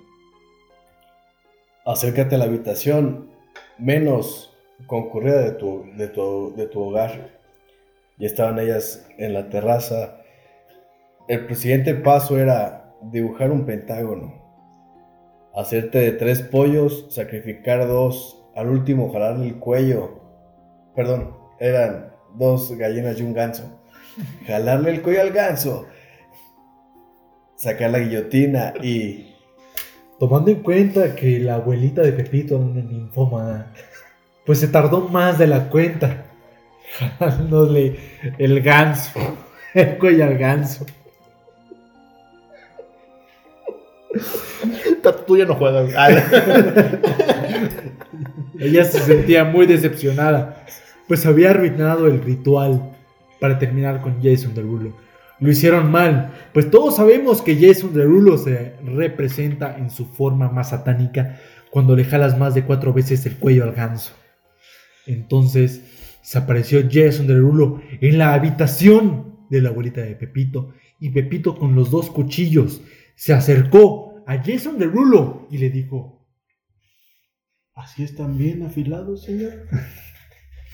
Acércate a la habitación menos concurrida de tu, de tu, de tu hogar. Y estaban ellas en la terraza. El siguiente paso era dibujar un pentágono. Hacerte de tres pollos, sacrificar dos, al último jalarle el cuello. Perdón, eran dos gallinas y un ganso. Jalarle el cuello al ganso. Sacar la guillotina y Tomando en cuenta que la abuelita de Pepito era una ninfómana, pues se tardó más de la cuenta jalándole el ganso, el cuello al ganso. tú ya no juegas. Ella se sentía muy decepcionada, pues había arruinado el ritual para terminar con Jason Derulo. Lo hicieron mal, pues todos sabemos que Jason Derulo se representa en su forma más satánica cuando le jalas más de cuatro veces el cuello al ganso. Entonces se apareció Jason Derulo en la habitación de la abuelita de Pepito y Pepito con los dos cuchillos se acercó a Jason Derulo y le dijo, ¿Así están bien afilados, señor? (laughs)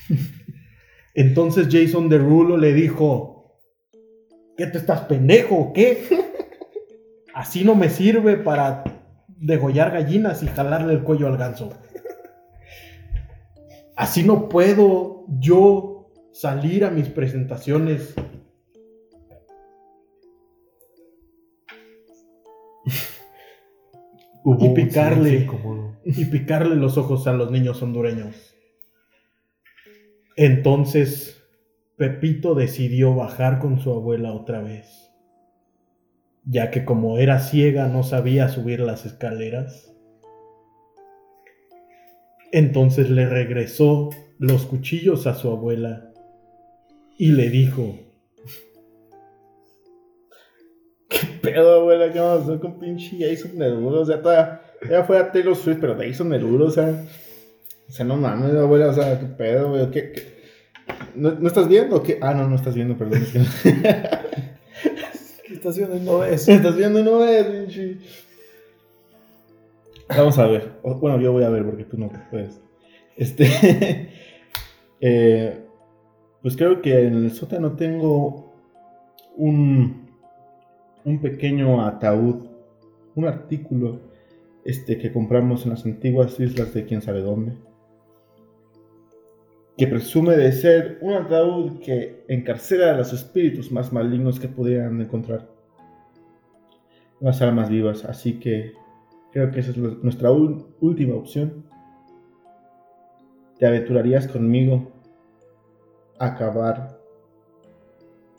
(laughs) Entonces Jason Derulo le dijo, ¿qué te estás pendejo o qué? (laughs) Así no me sirve para degollar gallinas y jalarle el cuello al ganso. Así no puedo yo salir a mis presentaciones. (laughs) Y picarle. y picarle los ojos a los niños hondureños. Entonces, Pepito decidió bajar con su abuela otra vez, ya que como era ciega no sabía subir las escaleras. Entonces le regresó los cuchillos a su abuela y le dijo, pedo, abuela? ¿Qué vamos a hacer con pinche Jason Derulo? O sea, todavía, ya fuera Taylor Swift, pero Jason Derulo, o sea, o sea, no mames, abuela, o sea, qué pedo, güey, ¿qué, qué? ¿No, ¿No estás viendo o qué? Ah, no, no estás viendo, perdón. Es que no. ¿Qué estaciones no ves? estás viendo, no ves, (laughs) pinche. Vamos a ver. Bueno, yo voy a ver porque tú no puedes. Este. (laughs) eh, pues creo que en el sótano tengo un, un pequeño ataúd, un artículo este, que compramos en las antiguas islas de quién sabe dónde, que presume de ser un ataúd que encarcela a los espíritus más malignos que pudieran encontrar, las almas vivas, así que creo que esa es nuestra última opción. ¿Te aventurarías conmigo a acabar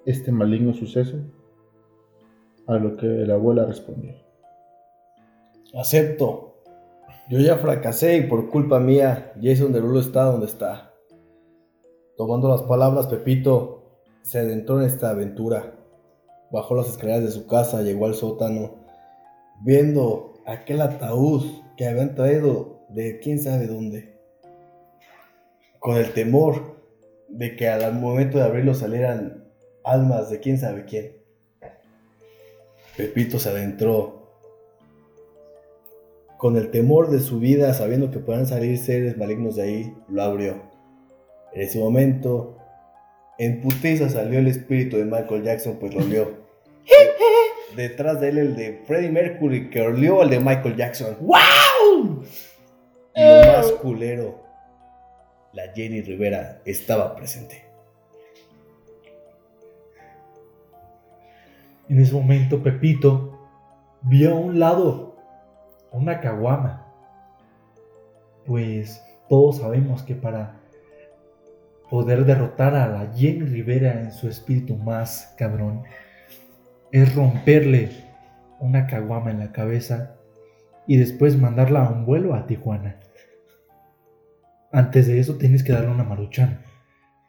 este maligno suceso? A lo que la abuela respondió. Acepto. Yo ya fracasé y por culpa mía, Jason Derulo está donde está. Tomando las palabras, Pepito se adentró en esta aventura. Bajó las escaleras de su casa, llegó al sótano, viendo aquel ataúd que habían traído de quién sabe dónde. Con el temor de que al momento de abrirlo salieran almas de quién sabe quién. Pepito se adentró con el temor de su vida, sabiendo que puedan salir seres malignos de ahí, lo abrió. En ese momento, en putiza salió el espíritu de Michael Jackson, pues lo olió. (laughs) Detrás de él el de Freddie Mercury, que olió al de Michael Jackson. ¡Wow! Y lo más culero, la Jenny Rivera estaba presente. En ese momento Pepito vio a un lado una caguama. Pues todos sabemos que para poder derrotar a la Jenny Rivera en su espíritu más cabrón es romperle una caguama en la cabeza y después mandarla a un vuelo a Tijuana. Antes de eso tienes que darle una maruchan,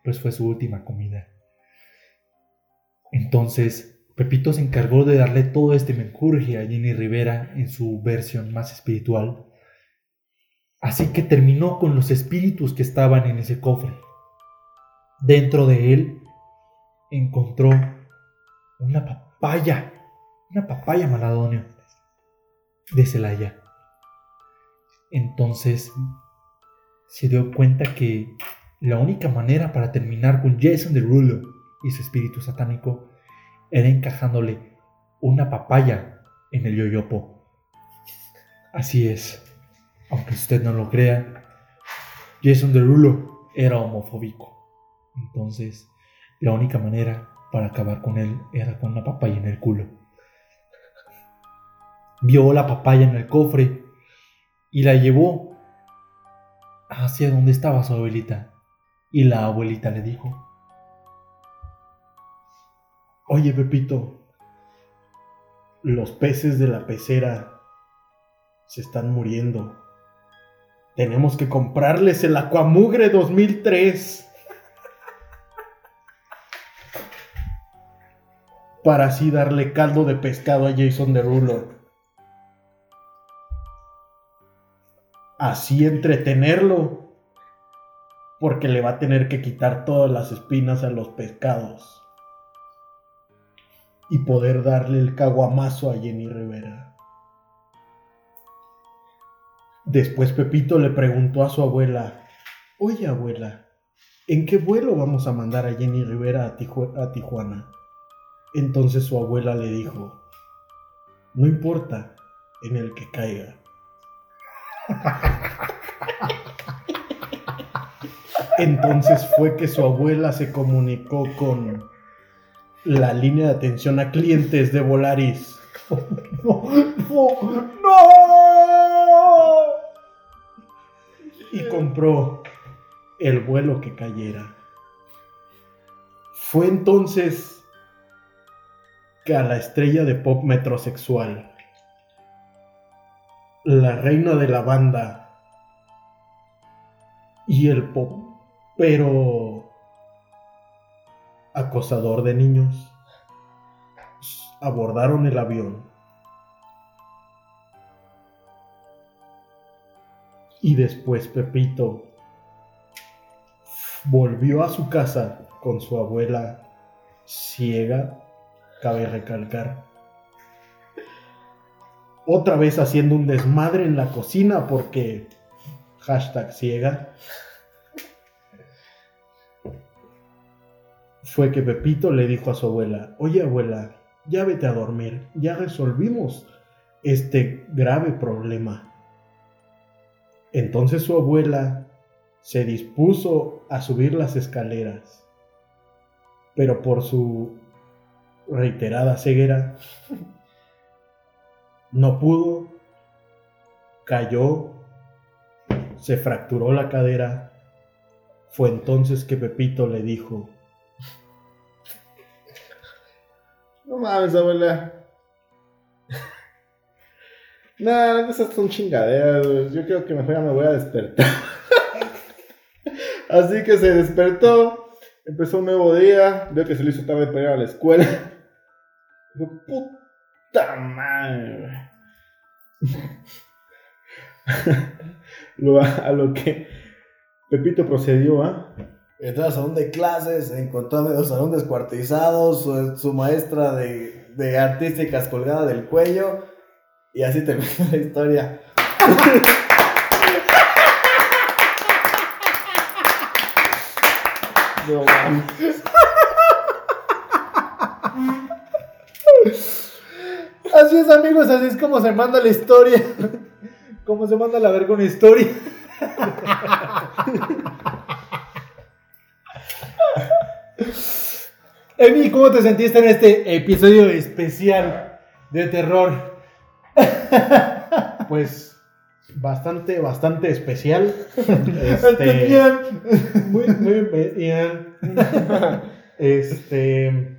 pues fue su última comida. Entonces, Pepito se encargó de darle todo este menjurje a Jenny Rivera en su versión más espiritual. Así que terminó con los espíritus que estaban en ese cofre. Dentro de él encontró una papaya, una papaya maladonio de Celaya. Entonces se dio cuenta que la única manera para terminar con Jason Derulo y su espíritu satánico era encajándole una papaya en el yoyopo. Así es, aunque usted no lo crea, Jason Derulo era homofóbico. Entonces, la única manera para acabar con él era con una papaya en el culo. Vio la papaya en el cofre y la llevó hacia donde estaba su abuelita. Y la abuelita le dijo, Oye, Pepito, los peces de la pecera se están muriendo. Tenemos que comprarles el Aquamugre 2003. Para así darle caldo de pescado a Jason Derulo. Así entretenerlo. Porque le va a tener que quitar todas las espinas a los pescados y poder darle el caguamazo a Jenny Rivera. Después Pepito le preguntó a su abuela, oye abuela, ¿en qué vuelo vamos a mandar a Jenny Rivera a, a Tijuana? Entonces su abuela le dijo, no importa, en el que caiga. (laughs) Entonces fue que su abuela se comunicó con la línea de atención a clientes de Volaris. (laughs) no, no, no. Y compró el vuelo que cayera. Fue entonces la estrella de pop metrosexual, la reina de la banda y el pop, pero acosador de niños, abordaron el avión y después Pepito volvió a su casa con su abuela ciega, cabe recalcar. Otra vez haciendo un desmadre en la cocina porque hashtag ciega fue que Pepito le dijo a su abuela, oye abuela, ya vete a dormir, ya resolvimos este grave problema. Entonces su abuela se dispuso a subir las escaleras, pero por su reiterada ceguera no pudo, cayó, se fracturó la cadera. Fue entonces que Pepito le dijo, No mames, abuela. Nah, esas son chingaderas. Yo creo que mejor ya me voy a despertar. (laughs) Así que se despertó, empezó un nuevo día, vio que se le hizo tarde para ir a la escuela. Puta madre. (laughs) Lo- a lo que Pepito procedió, ¿ah? Entró al salón de clases, encontró a medio salón descuartizado, su, su maestra de, de artísticas colgada del cuello, y así terminó la historia. (laughs) No mames. Así es, amigos, así es como se manda la historia. Como se manda la verga una historia. Emi, ¿cómo te sentiste en este episodio especial de terror? pues, bastante, bastante especial. Este, muy, muy bien. Este,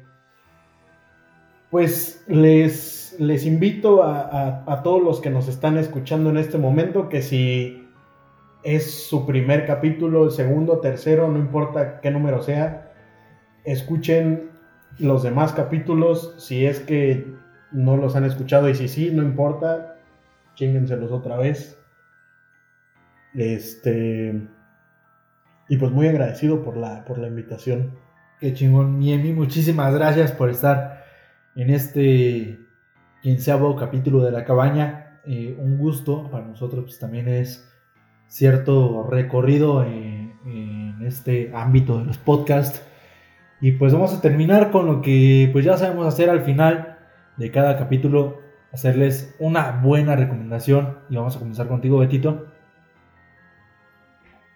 pues les, les invito a, todos los que nos están escuchando en este momento que si es su primer capítulo, el segundo, tercero, no importa qué número sea, escuchen los demás capítulos si es que no los han escuchado y si sí, no importa, chinguenselos otra vez. Este. Y pues muy agradecido por la, por la invitación. Qué chingón, mi Emi, muchísimas gracias por estar en este quinceavo capítulo de La Cabaña. Eh, un gusto para nosotros, pues también es cierto recorrido en, en este ámbito de los podcasts. Y pues vamos a terminar con lo que pues ya sabemos hacer al final de cada capítulo, hacerles una buena recomendación. Y vamos a comenzar contigo, Betito.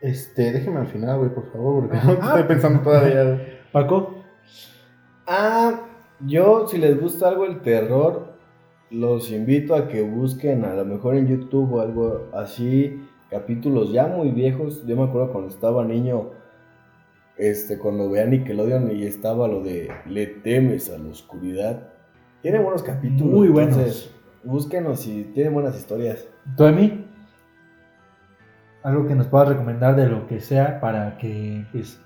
Este, déjeme al final, güey, por favor, porque no estoy pensando todavía. güey. Paco. Ah, yo si les gusta algo el terror, los invito a que busquen a lo mejor en YouTube o algo así, capítulos ya muy viejos. Yo me acuerdo cuando estaba niño, este, cuando veía Nickelodeon y estaba lo de Le temes a la oscuridad. Tiene buenos capítulos. Muy buenos. entonces, Búsquenos y tiene buenas historias. ¿Tú, Emi? Algo que nos puedas recomendar de lo que sea para que pues,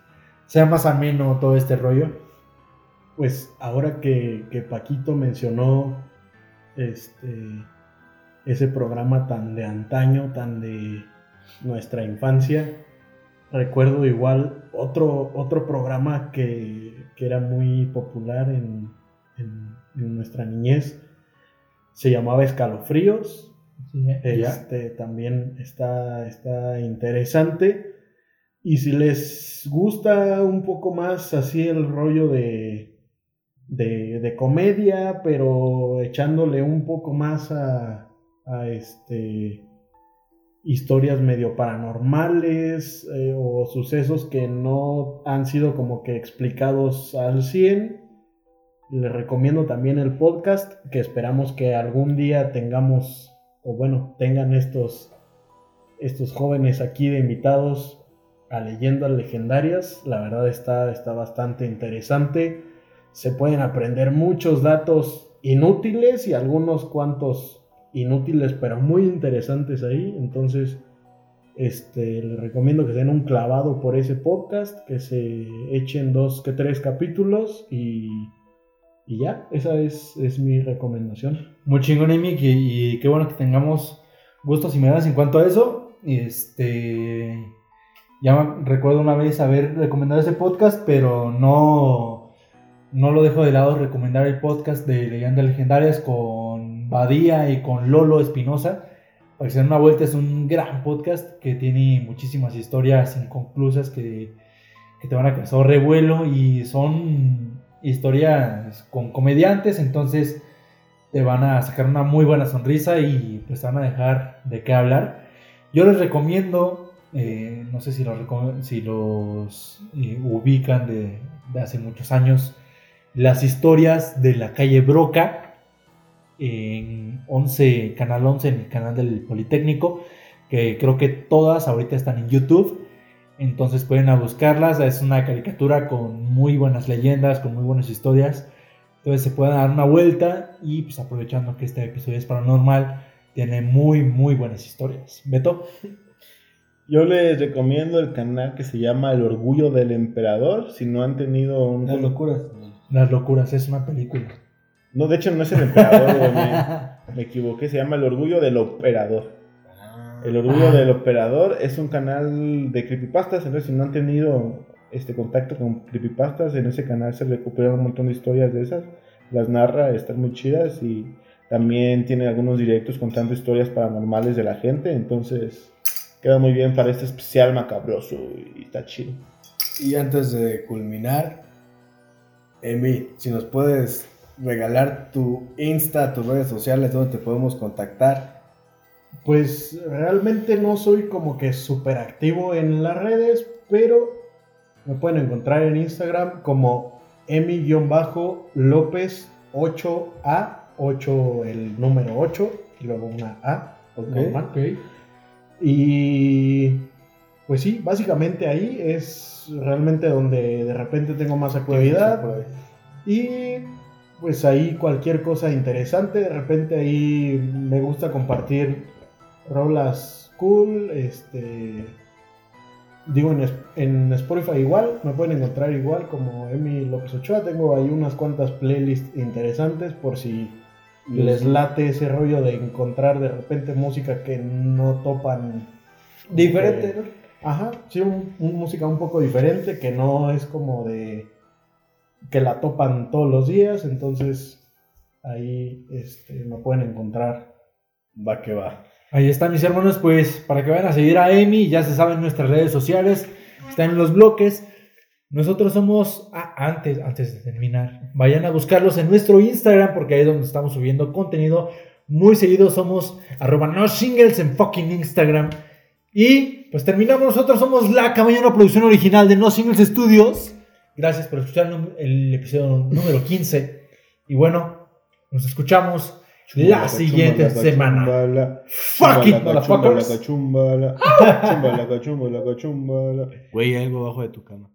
sea más ameno todo este rollo. Pues ahora que, que Paquito mencionó este ese programa tan de antaño, tan de nuestra infancia, recuerdo igual otro, otro programa que, que era muy popular en, en- en nuestra niñez. Se llamaba Escalofríos. Sí, ¿ya? Este también está, está interesante. Y si les gusta un poco más así el rollo de, de, comedia, pero echándole un poco más a, a este historias medio paranormales eh, o sucesos que no han sido como que explicados al 100. Les recomiendo también el podcast que esperamos que algún día tengamos, o bueno, tengan estos, estos jóvenes aquí de invitados a leyendas legendarias. La verdad está, está bastante interesante. Se pueden aprender muchos datos inútiles y algunos cuantos inútiles, pero muy interesantes ahí. Entonces, este, les recomiendo que den un clavado por ese podcast, que se echen dos que tres capítulos y, y ya, esa es, es mi recomendación. Muy chingón, Emi, que- y qué bueno que tengamos gustos similares en cuanto a eso. Este. Ya recuerdo una vez haber recomendado ese podcast, pero no, no lo dejo de lado recomendar el podcast de Leyendas Legendarias con Badía y con Lolo Espinosa. Para se una vuelta, es un gran podcast que tiene muchísimas historias inconclusas que, que te van a causar revuelo y son historias con comediantes, entonces te van a sacar una muy buena sonrisa y pues te van a dejar de qué hablar. Yo les recomiendo, eh, no sé si los, si los eh, ubican de, de hace muchos años, las historias de la calle Broca en 11, Canal 11, en el canal del Politécnico, que creo que todas ahorita están en YouTube. Entonces pueden a buscarlas. Es una caricatura con muy buenas leyendas, con muy buenas historias. Entonces se pueden dar una vuelta y pues aprovechando que este episodio es paranormal, tiene muy, muy buenas historias. Beto, Yo les recomiendo el canal que se llama El Orgullo del Emperador. Si no han tenido un. Las locuras. Las locuras es una película. No, de hecho no es el emperador, güey, me, (laughs) me equivoqué. Se llama El Orgullo del Operador. El Orgullo Ah. del Operador es un canal de creepypastas. Entonces, si no han tenido este contacto con creepypastas, en ese canal se recuperan un montón de historias de esas. Las narra, están muy chidas y también tiene algunos directos contando historias paranormales de la gente. Entonces, queda muy bien para este especial macabroso y está chido. Y antes de culminar, Emi, si nos puedes regalar tu Insta, tus redes sociales, donde te podemos contactar. Pues realmente no soy como que súper activo en las redes, pero me pueden encontrar en Instagram como emi-lópez 8A, 8 el número 8 y luego una A, normal. Y pues sí, básicamente ahí es realmente donde de repente tengo más actividad. Y pues ahí cualquier cosa interesante, de repente ahí me gusta compartir rolas cool, este digo en, en Spotify igual, me pueden encontrar igual como Emi López Ochoa, tengo ahí unas cuantas playlists interesantes por si les late ese rollo de encontrar de repente música que no topan Diferente, ¿no? Ajá, sí, un, música un poco diferente, que no es como de que la topan todos los días, entonces ahí este, me pueden encontrar. Va que va. Ahí está, mis hermanos, pues para que vayan a seguir a Emi, ya se saben nuestras redes sociales, están en los bloques. Nosotros somos, ah, antes, antes de terminar, vayan a buscarlos en nuestro Instagram porque ahí es donde estamos subiendo contenido muy seguido. Somos arroba no singles en fucking Instagram. Y pues terminamos, nosotros somos la cabaña, una producción original de No Singles Studios. Gracias por escuchar el, episodio número 15. Y bueno, nos escuchamos la siguiente semana. Fuck it, motherfuckers. Chumbala, chumbala, chumbala, chumbala, chumbala. Güey, hay algo abajo de tu cama.